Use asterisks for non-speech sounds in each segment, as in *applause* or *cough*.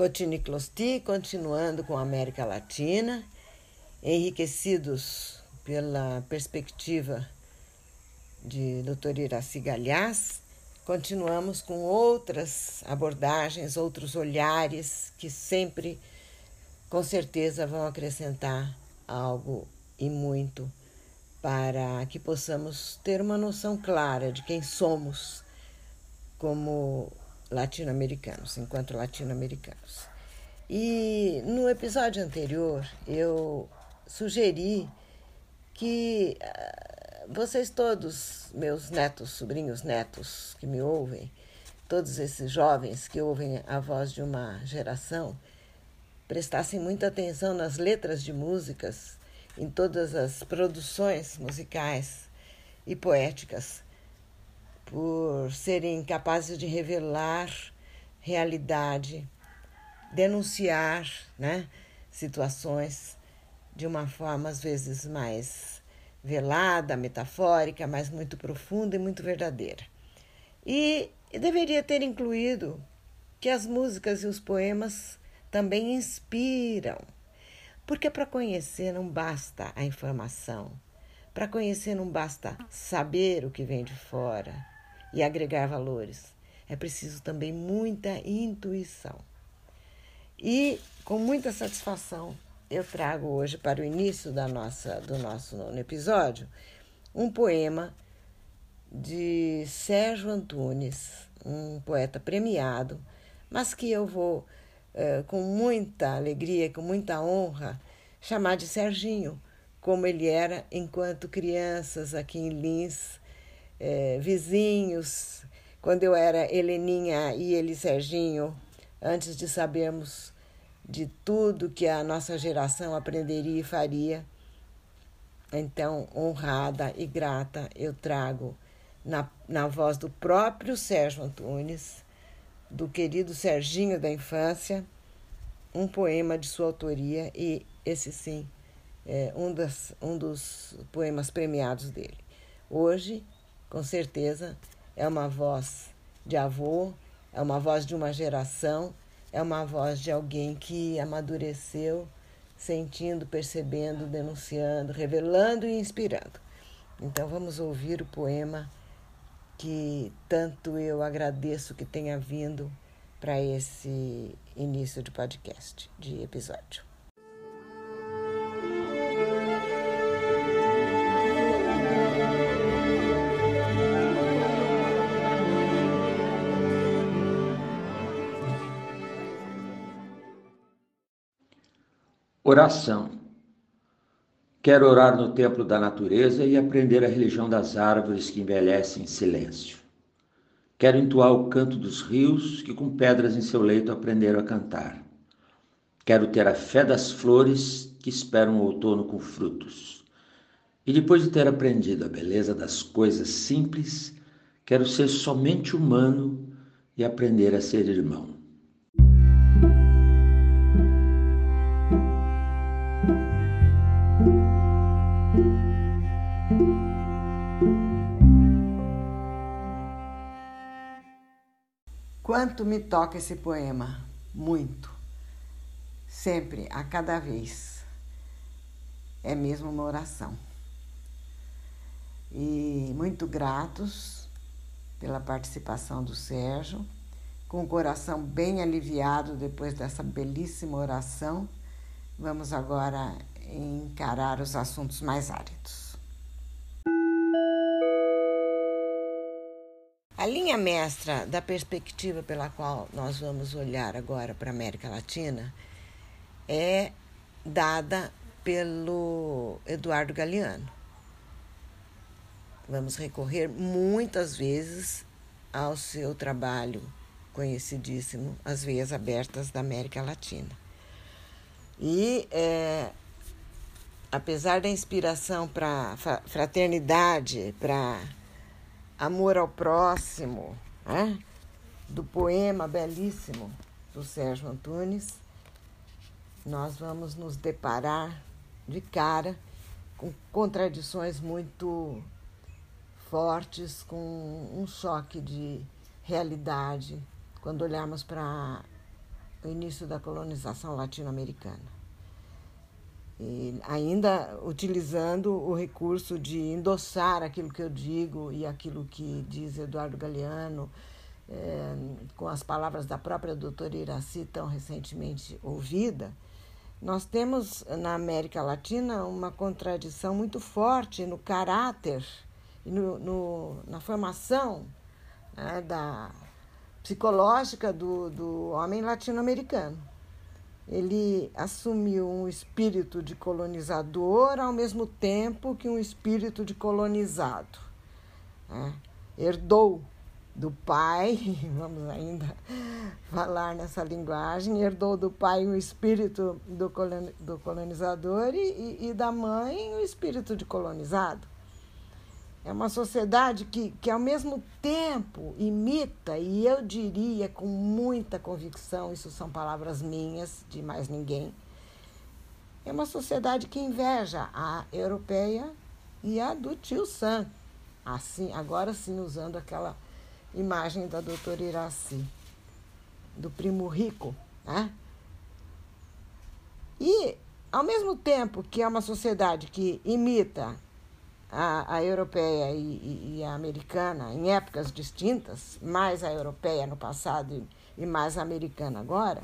Cotini Closti, continuando com a América Latina, enriquecidos pela perspectiva de Dr. Iraci Galhaz, continuamos com outras abordagens, outros olhares que sempre, com certeza, vão acrescentar algo e muito para que possamos ter uma noção clara de quem somos como latino-americanos, enquanto latino-americanos. E no episódio anterior eu sugeri que uh, vocês todos, meus netos, sobrinhos netos que me ouvem, todos esses jovens que ouvem a voz de uma geração, prestassem muita atenção nas letras de músicas, em todas as produções musicais e poéticas por serem capazes de revelar realidade, denunciar né, situações de uma forma às vezes mais velada, metafórica, mas muito profunda e muito verdadeira. E, e deveria ter incluído que as músicas e os poemas também inspiram, porque para conhecer não basta a informação, para conhecer não basta saber o que vem de fora e agregar valores. É preciso também muita intuição. E com muita satisfação eu trago hoje para o início da nossa, do nosso nono episódio um poema de Sérgio Antunes, um poeta premiado, mas que eu vou, eh, com muita alegria, com muita honra, chamar de Serginho, como ele era enquanto crianças aqui em Lins é, vizinhos, quando eu era Heleninha e ele Serginho, antes de sabermos de tudo que a nossa geração aprenderia e faria. Então, honrada e grata, eu trago na, na voz do próprio Sérgio Antunes, do querido Serginho da infância, um poema de sua autoria e esse sim é um, das, um dos poemas premiados dele. Hoje com certeza é uma voz de avô, é uma voz de uma geração, é uma voz de alguém que amadureceu, sentindo, percebendo, denunciando, revelando e inspirando. Então vamos ouvir o poema que tanto eu agradeço que tenha vindo para esse início de podcast, de episódio. Oração. Quero orar no templo da natureza e aprender a religião das árvores que envelhecem em silêncio. Quero entoar o canto dos rios que com pedras em seu leito aprenderam a cantar. Quero ter a fé das flores que esperam o outono com frutos. E depois de ter aprendido a beleza das coisas simples, quero ser somente humano e aprender a ser irmão. Quanto me toca esse poema? Muito. Sempre, a cada vez. É mesmo uma oração. E muito gratos pela participação do Sérgio, com o coração bem aliviado depois dessa belíssima oração. Vamos agora encarar os assuntos mais áridos. Linha mestra da perspectiva pela qual nós vamos olhar agora para a América Latina é dada pelo Eduardo Galeano. Vamos recorrer muitas vezes ao seu trabalho conhecidíssimo, As Veias Abertas da América Latina. E, é, apesar da inspiração para fraternidade, para Amor ao Próximo, né? do poema belíssimo do Sérgio Antunes, nós vamos nos deparar de cara com contradições muito fortes, com um choque de realidade quando olharmos para o início da colonização latino-americana. E ainda utilizando o recurso de endossar aquilo que eu digo e aquilo que diz Eduardo Galeano, é, com as palavras da própria doutora Iraci, tão recentemente ouvida, nós temos na América Latina uma contradição muito forte no caráter e no, no, na formação né, da psicológica do, do homem latino-americano ele assumiu um espírito de colonizador ao mesmo tempo que um espírito de colonizado. Né? Herdou do pai, *laughs* vamos ainda falar nessa linguagem, herdou do pai o espírito do colonizador e, e da mãe o espírito de colonizado. É uma sociedade que, que, ao mesmo tempo, imita, e eu diria com muita convicção, isso são palavras minhas, de mais ninguém, é uma sociedade que inveja a europeia e a do tio Sam. Assim, agora sim, usando aquela imagem da doutora Iraci, do primo rico. Né? E, ao mesmo tempo que é uma sociedade que imita a, a europeia e, e, a americana em épocas distintas, mais a europeia no passado e, e mais a americana agora,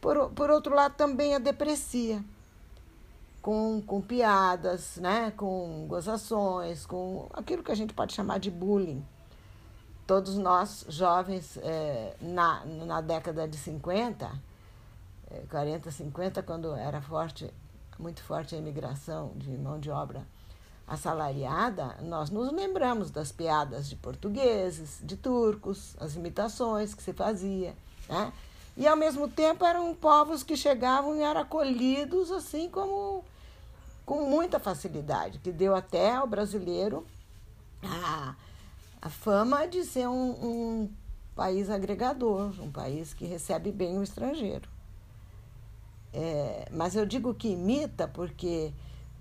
por, por outro lado também a deprecia, com, com piadas, né, com gozações, com aquilo que a gente pode chamar de bullying. Todos nós, jovens, é, na, na década de 50, é, 40, 50, quando era forte, muito forte a imigração de mão de obra assalariada, nós nos lembramos das piadas de portugueses, de turcos, as imitações que se fazia, né? E ao mesmo tempo eram povos que chegavam e eram acolhidos assim como com muita facilidade, que deu até ao brasileiro a, a fama de ser um, um país agregador, um país que recebe bem o estrangeiro. É, mas eu digo que imita porque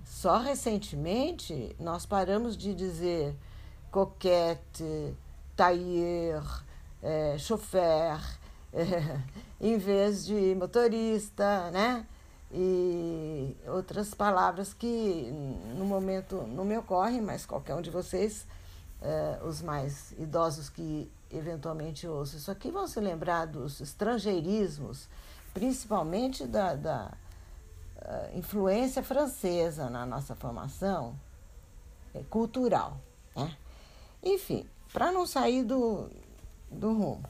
só recentemente nós paramos de dizer coquete, tailleur, é, chofer, é, *laughs* em vez de motorista, né? E outras palavras que no momento não me ocorrem, mas qualquer um de vocês, é, os mais idosos que eventualmente ouçam isso aqui, vão se lembrar dos estrangeirismos, principalmente da, da influência francesa na nossa formação é, cultural. Né? Enfim, para não sair do, do rumo.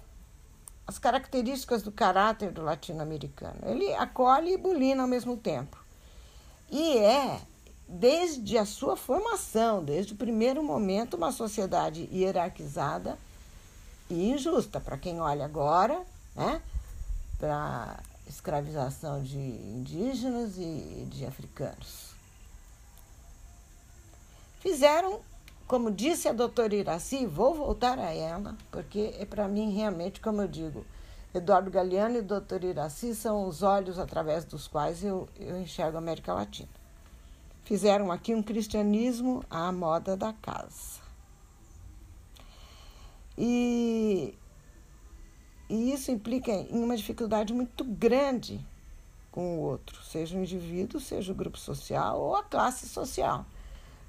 As características do caráter do latino-americano. Ele acolhe e bulina ao mesmo tempo. E é, desde a sua formação, desde o primeiro momento, uma sociedade hierarquizada e injusta. Para quem olha agora, né? para escravização de indígenas e de africanos. Fizeram, como disse a doutora Iraci, vou voltar a ela, porque é para mim realmente, como eu digo, Eduardo Galeano e doutor Iraci são os olhos através dos quais eu, eu enxergo a América Latina. Fizeram aqui um cristianismo à moda da casa. E e isso implica em uma dificuldade muito grande com o outro, seja o indivíduo, seja o grupo social ou a classe social.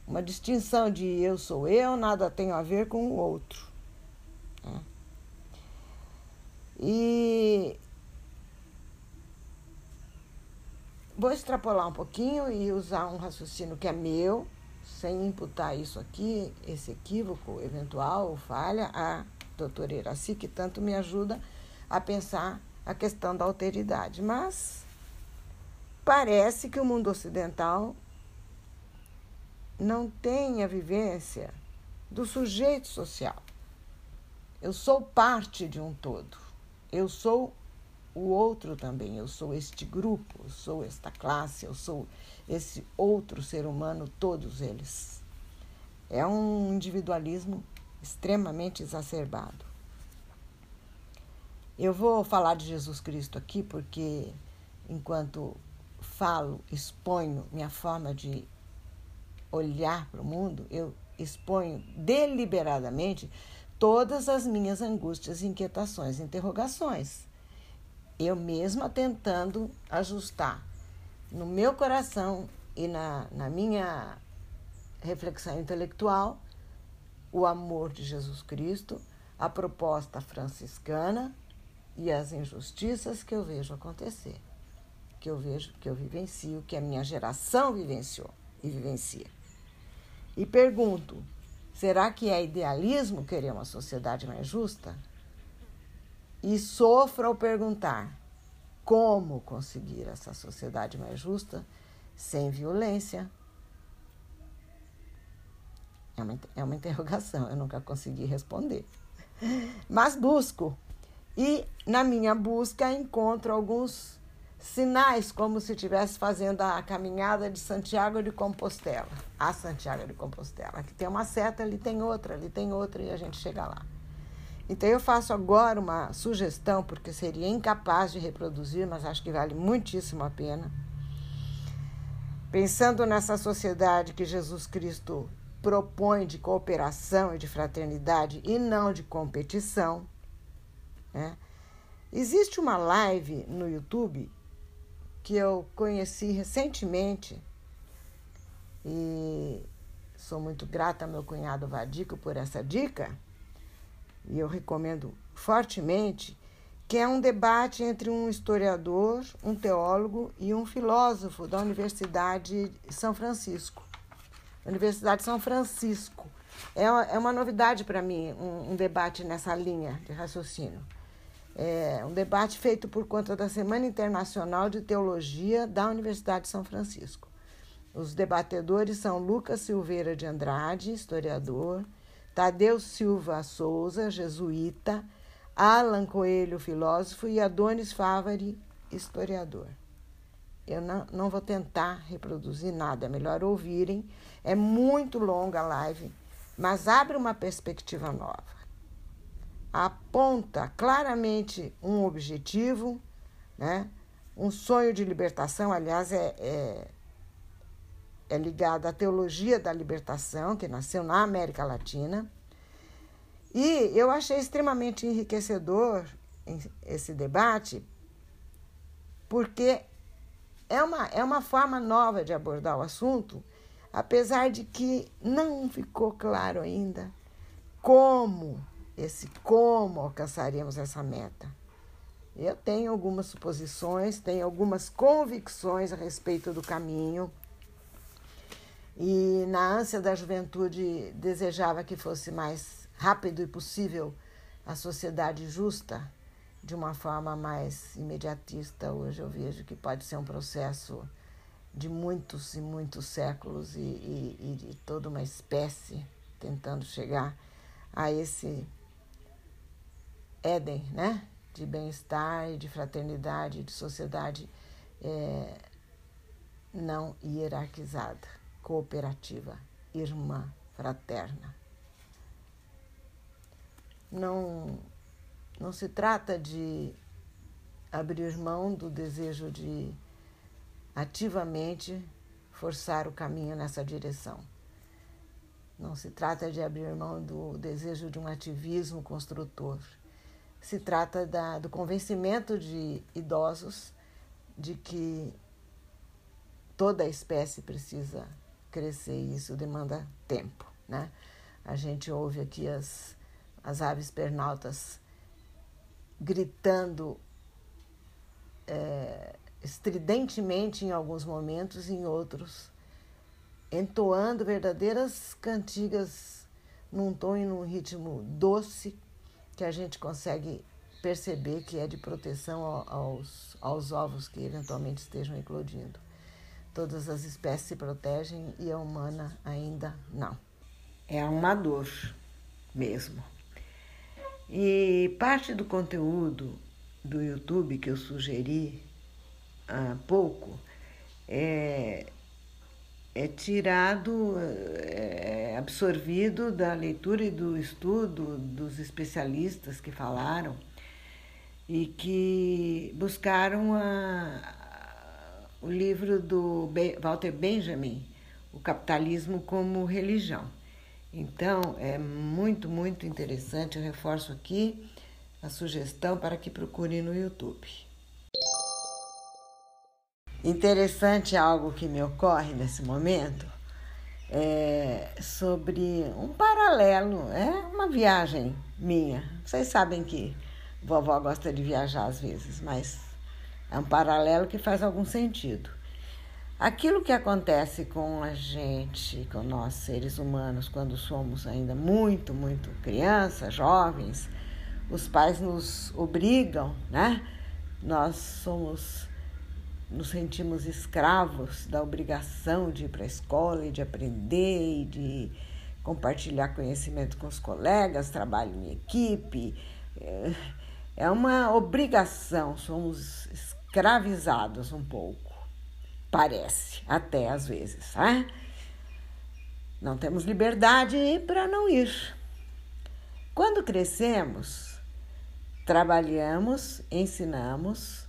Uma distinção de eu sou eu, nada tem a ver com o outro. Né? E vou extrapolar um pouquinho e usar um raciocínio que é meu, sem imputar isso aqui, esse equívoco eventual ou falha, a doutora Iraci, que tanto me ajuda a pensar a questão da alteridade. Mas parece que o mundo ocidental não tem a vivência do sujeito social. Eu sou parte de um todo. Eu sou o outro também. Eu sou este grupo, eu sou esta classe, eu sou esse outro ser humano, todos eles. É um individualismo extremamente exacerbado. Eu vou falar de Jesus Cristo aqui porque, enquanto falo, exponho minha forma de olhar para o mundo, eu exponho deliberadamente todas as minhas angústias, inquietações, interrogações. eu mesma tentando ajustar no meu coração e na, na minha reflexão intelectual o amor de Jesus Cristo, a proposta franciscana e as injustiças que eu vejo acontecer, que eu vejo, que eu vivencio, que a minha geração vivenciou e vivencia. E pergunto: será que é idealismo querer uma sociedade mais justa? E sofro ao perguntar: como conseguir essa sociedade mais justa sem violência? É uma, é uma interrogação, eu nunca consegui responder. Mas busco. E na minha busca encontro alguns sinais, como se estivesse fazendo a caminhada de Santiago de Compostela. A Santiago de Compostela. Aqui tem uma seta, ali tem outra, ali tem outra, e a gente chega lá. Então eu faço agora uma sugestão, porque seria incapaz de reproduzir, mas acho que vale muitíssimo a pena. Pensando nessa sociedade que Jesus Cristo propõe de cooperação e de fraternidade e não de competição. Né? Existe uma live no YouTube que eu conheci recentemente e sou muito grata ao meu cunhado Vadico por essa dica e eu recomendo fortemente que é um debate entre um historiador, um teólogo e um filósofo da Universidade de São Francisco. Universidade de São Francisco. É, é uma novidade para mim um, um, debate nessa linha de raciocínio. É um debate feito por conta da Semana Internacional de Teologia da Universidade de São Francisco. Os debatedores são Lucas Silveira de Andrade, historiador, Tadeu Silva Souza, jesuíta, Alan Coelho, filósofo, e Adonis Favari, historiador. Eu não, não vou tentar reproduzir nada, é melhor ouvirem. É muito longa a live, mas abre uma perspectiva nova. Aponta claramente um objetivo, né? um sonho de libertação, aliás, é, é, é ligado à teologia da libertação, que nasceu na América Latina. E eu achei extremamente enriquecedor esse debate, porque é uma, é uma forma nova de abordar o assunto, apesar de que não ficou claro ainda como, esse como alcançaríamos essa meta. Eu tenho algumas suposições, tenho algumas convicções a respeito do caminho. E na ânsia da juventude desejava que fosse mais rápido e possível a sociedade justa de uma forma mais imediatista. Hoje eu vejo que pode ser um processo de muitos e muitos séculos e, e, e de toda uma espécie tentando chegar a esse Éden, né? De bem-estar de fraternidade, de sociedade é, não hierarquizada, cooperativa, irmã, fraterna. Não não se trata de abrir mão do desejo de ativamente forçar o caminho nessa direção. Não se trata de abrir mão do desejo de um ativismo construtor. Se trata da, do convencimento de idosos de que toda a espécie precisa crescer e isso demanda tempo. Né? A gente ouve aqui as, as aves pernaltas gritando é, estridentemente em alguns momentos, em outros entoando verdadeiras cantigas num tom e num ritmo doce que a gente consegue perceber que é de proteção aos, aos ovos que eventualmente estejam eclodindo. Todas as espécies se protegem e a humana ainda não. É uma dor mesmo. E parte do conteúdo do YouTube que eu sugeri há pouco é, é tirado, é absorvido da leitura e do estudo dos especialistas que falaram e que buscaram a, o livro do Walter Benjamin, O Capitalismo como Religião. Então, é muito, muito interessante. Eu reforço aqui a sugestão para que procure no YouTube. interessante algo que me ocorre nesse momento é sobre um paralelo, é uma viagem minha. Vocês sabem que vovó gosta de viajar às vezes, mas é um paralelo que faz algum sentido. Aquilo que acontece com a gente, com nós seres humanos, quando somos ainda muito, muito crianças, jovens, os pais nos obrigam, né? Nós somos nos sentimos escravos da obrigação de ir para a escola e de aprender e de compartilhar conhecimento com os colegas, trabalho em equipe. É, é uma obrigação, somos escravizados um pouco, parece, até às vezes. Né? Não temos liberdade para não ir. Quando crescemos, trabalhamos, ensinamos,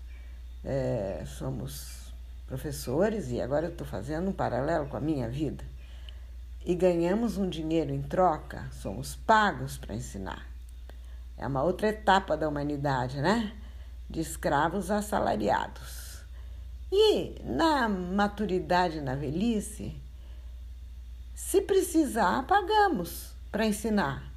é, somos professores e agora eu estou fazendo um paralelo com a minha vida. E ganhamos um dinheiro em troca, somos pagos para ensinar. É uma outra etapa da humanidade, né? De escravos a assalariados. E na maturidade, na velhice, se precisar, pagamos para ensinar.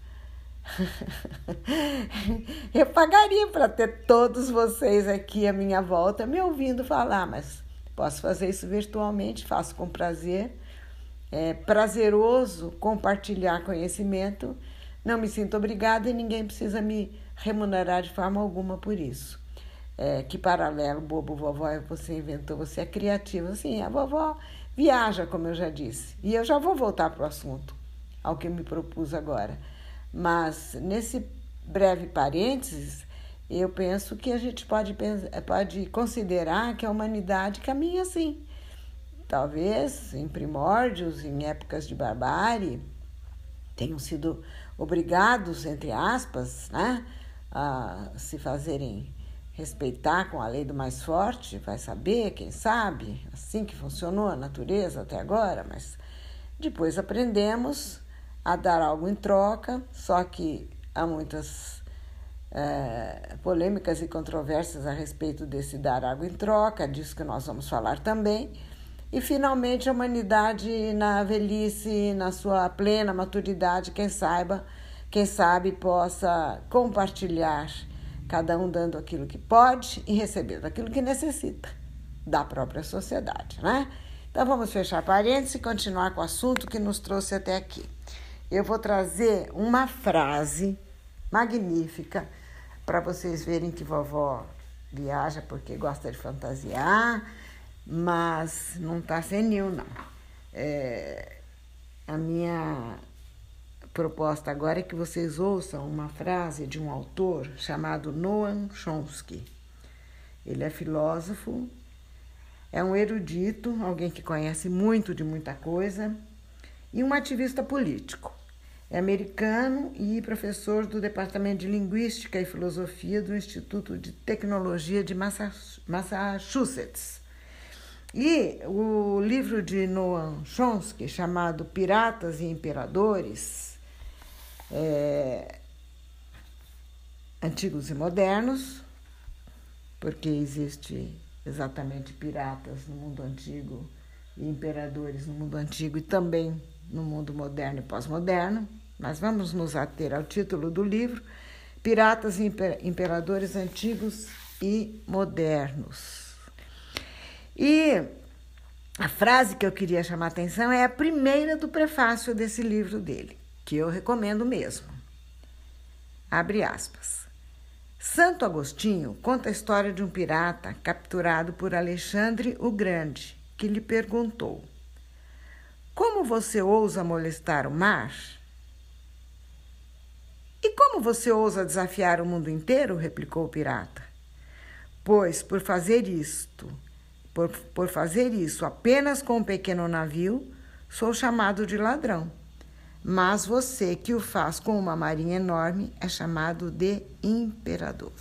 *laughs* Eu pagaria para ter todos vocês aqui à minha volta me ouvindo falar, mas posso fazer isso virtualmente, faço com prazer. É prazeroso compartilhar conhecimento. Não me sinto obrigada e ninguém precisa me remunerar de forma alguma por isso. É, que paralelo bobo, vovó, você inventou, você é criativa. Sim, a vovó viaja, como eu já disse. E eu já vou voltar para o assunto, ao que eu me propus agora. Mas nesse breve parênteses, eu penso que a gente pode, pode considerar que a humanidade caminha assim. Talvez em primórdios, em épocas de barbárie, tenham sido obrigados, entre aspas, né, a se fazerem respeitar com a lei do mais forte, vai saber, quem sabe, assim que funcionou a natureza até agora, mas depois aprendemos a dar algo em troca, só que há muitas é, polêmicas e controvérsias a respeito desse dar algo em troca, disso que nós vamos falar também. E finalmente a humanidade na velhice, na sua plena maturidade, quem saiba, quem sabe possa compartilhar, cada um dando aquilo que pode e recebendo aquilo que necessita da própria sociedade, né? Então vamos fechar parênteses e continuar com o assunto que nos trouxe até aqui eu vou trazer uma frase magnífica para vocês verem que vovó viaja porque gosta de fantasiar, mas não está senil, não. É, a minha proposta agora é que vocês ouçam uma frase de um autor chamado Noam Chomsky. Ele é filósofo, é um erudito, alguém que conhece muito de muita coisa, e um ativista político. É americano e professor do Departamento de Linguística e Filosofia do Instituto de Tecnologia de Massachusetts. E o livro de Noam Chomsky, chamado Piratas e Imperadores, é, Antigos e Modernos, porque existe exatamente piratas no mundo antigo e imperadores no mundo antigo e também no mundo moderno e pós-moderno mas vamos nos ater ao título do livro: Piratas e Imperadores Antigos e Modernos. E a frase que eu queria chamar a atenção é a primeira do prefácio desse livro dele, que eu recomendo mesmo. Abre aspas. Santo Agostinho conta a história de um pirata capturado por Alexandre o Grande, que lhe perguntou: Como você ousa molestar o mar? E como você ousa desafiar o mundo inteiro? replicou o pirata. Pois por fazer isto, por, por fazer isso apenas com um pequeno navio, sou chamado de ladrão. Mas você que o faz com uma marinha enorme é chamado de imperador.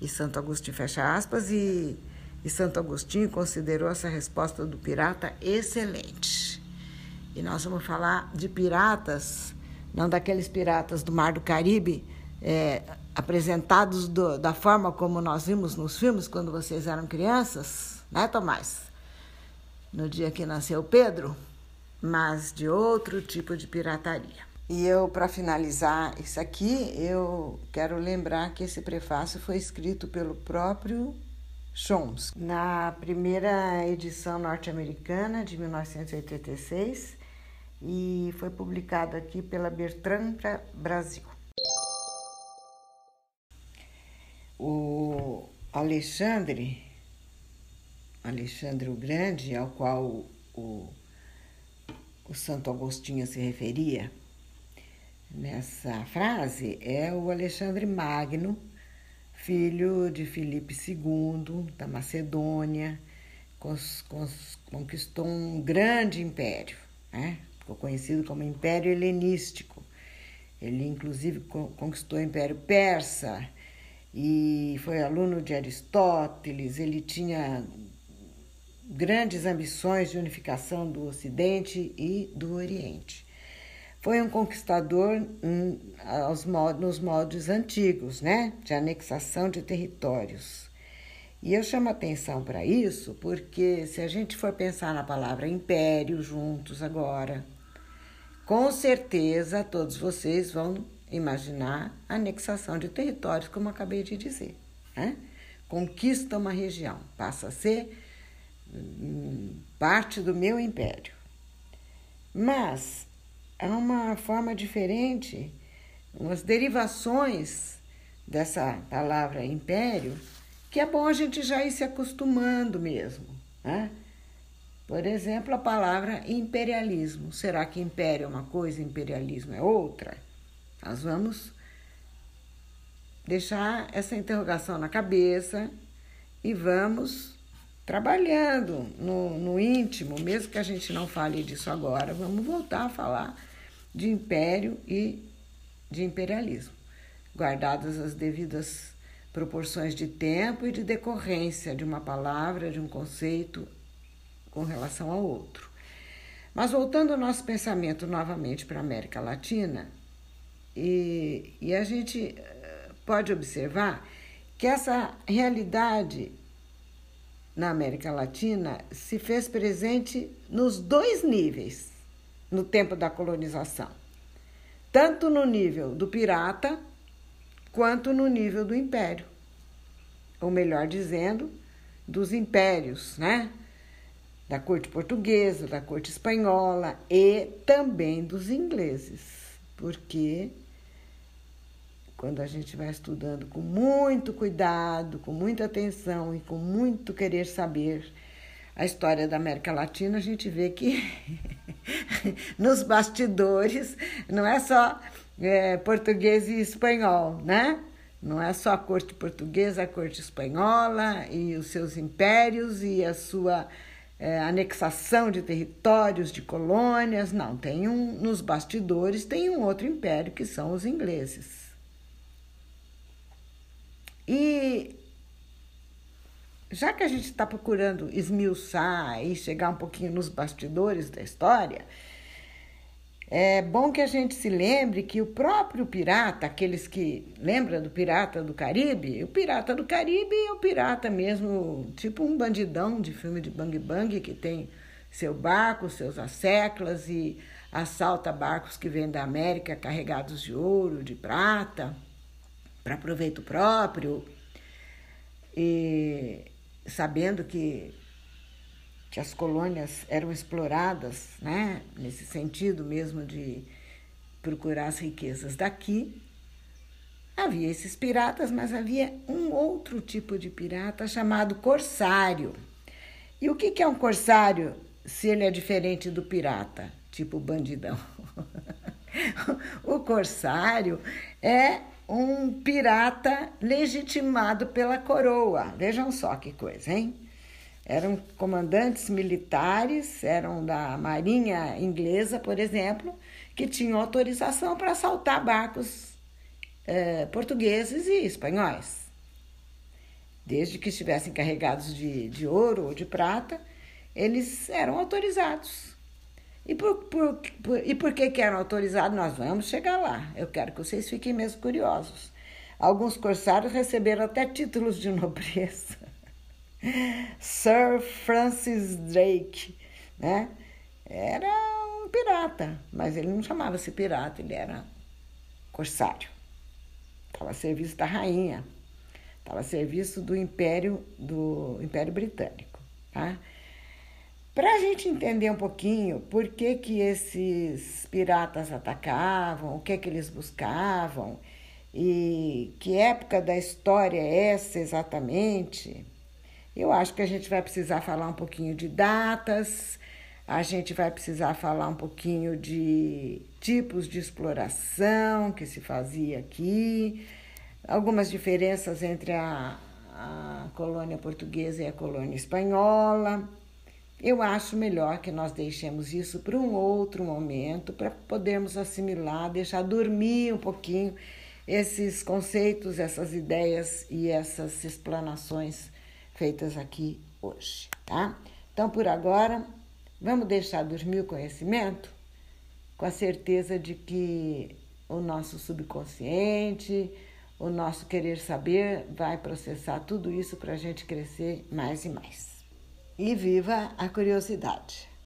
E Santo Agostinho fecha aspas e, e Santo Agostinho considerou essa resposta do pirata excelente. E nós vamos falar de piratas não daqueles piratas do Mar do Caribe, é, apresentados do, da forma como nós vimos nos filmes quando vocês eram crianças, né, Tomás? No dia que nasceu Pedro, mas de outro tipo de pirataria. E eu, para finalizar isso aqui, eu quero lembrar que esse prefácio foi escrito pelo próprio Chomsky, na primeira edição norte-americana de 1986 e foi publicado aqui pela Bertrand Brasil. O Alexandre, Alexandre o Grande, ao qual o, o Santo Agostinho se referia nessa frase, é o Alexandre Magno, filho de Filipe II, da Macedônia, conquistou um grande império, né? ficou conhecido como Império Helenístico. Ele, inclusive, conquistou o Império Persa e foi aluno de Aristóteles. Ele tinha grandes ambições de unificação do Ocidente e do Oriente. Foi um conquistador nos modos antigos, né? de anexação de territórios. E eu chamo atenção para isso porque, se a gente for pensar na palavra império juntos agora, com certeza todos vocês vão imaginar anexação de territórios, como acabei de dizer. Né? Conquista uma região, passa a ser parte do meu império. Mas há uma forma diferente, umas derivações dessa palavra império, que é bom a gente já ir se acostumando mesmo. Né? Por exemplo, a palavra imperialismo. Será que império é uma coisa imperialismo é outra? Nós vamos deixar essa interrogação na cabeça e vamos trabalhando no, no íntimo, mesmo que a gente não fale disso agora, vamos voltar a falar de império e de imperialismo, guardadas as devidas proporções de tempo e de decorrência de uma palavra, de um conceito com relação ao outro. Mas voltando o nosso pensamento novamente para a América Latina, e, e a gente eh, pode observar que essa realidade na América Latina se fez presente nos dois níveis no tempo da colonização, tanto no nível do pirata quanto no nível do império, ou melhor dizendo, dos impérios, né? Da corte portuguesa, da corte espanhola e também dos ingleses, porque quando a gente vai estudando com muito cuidado, com muita atenção e com muito querer saber a história da América Latina, a gente vê que *laughs* nos bastidores, não é só é, português e espanhol, né? Não é só a corte portuguesa, a corte espanhola e os seus impérios e a sua é, anexação de territórios, de colônias. Não, tem um nos bastidores tem um outro império que são os ingleses. E já que a gente está procurando esmiuçar e chegar um pouquinho nos bastidores da história, é bom que a gente se lembre que o próprio pirata, aqueles que lembram do pirata do Caribe, o pirata do Caribe é o pirata mesmo, tipo um bandidão de filme de bang bang que tem seu barco, seus asseclas e assalta barcos que vêm da América carregados de ouro, de prata, para proveito próprio. E sabendo que, que as colônias eram exploradas, né, nesse sentido mesmo de procurar as riquezas daqui, havia esses piratas, mas havia um outro tipo de pirata chamado corsário. E o que é um corsário se ele é diferente do pirata, tipo bandidão? *laughs* o corsário é um pirata legitimado pela coroa. Vejam só que coisa, hein? Eram comandantes militares, eram da Marinha Inglesa, por exemplo, que tinham autorização para assaltar barcos eh, portugueses e espanhóis. Desde que estivessem carregados de, de ouro ou de prata, eles eram autorizados. E por, por, por, e por que, que eram autorizados? Nós vamos chegar lá. Eu quero que vocês fiquem mesmo curiosos. Alguns corsários receberam até títulos de *laughs* nobreza. Sir Francis Drake, né? Era um pirata, mas ele não chamava-se pirata, ele era corsário. Estava a serviço da rainha, estava a serviço do Império do Império Britânico, tá? Para a gente entender um pouquinho por que, que esses piratas atacavam, o que, que eles buscavam e que época da história é essa exatamente, eu acho que a gente vai precisar falar um pouquinho de datas, a gente vai precisar falar um pouquinho de tipos de exploração que se fazia aqui, algumas diferenças entre a, a colônia portuguesa e a colônia espanhola eu acho melhor que nós deixemos isso para um outro momento, para podermos assimilar, deixar dormir um pouquinho esses conceitos, essas ideias e essas explanações feitas aqui hoje, tá? Então, por agora, vamos deixar dormir o conhecimento com a certeza de que o nosso subconsciente, o nosso querer saber vai processar tudo isso para a gente crescer mais e mais e viva a curiosidade.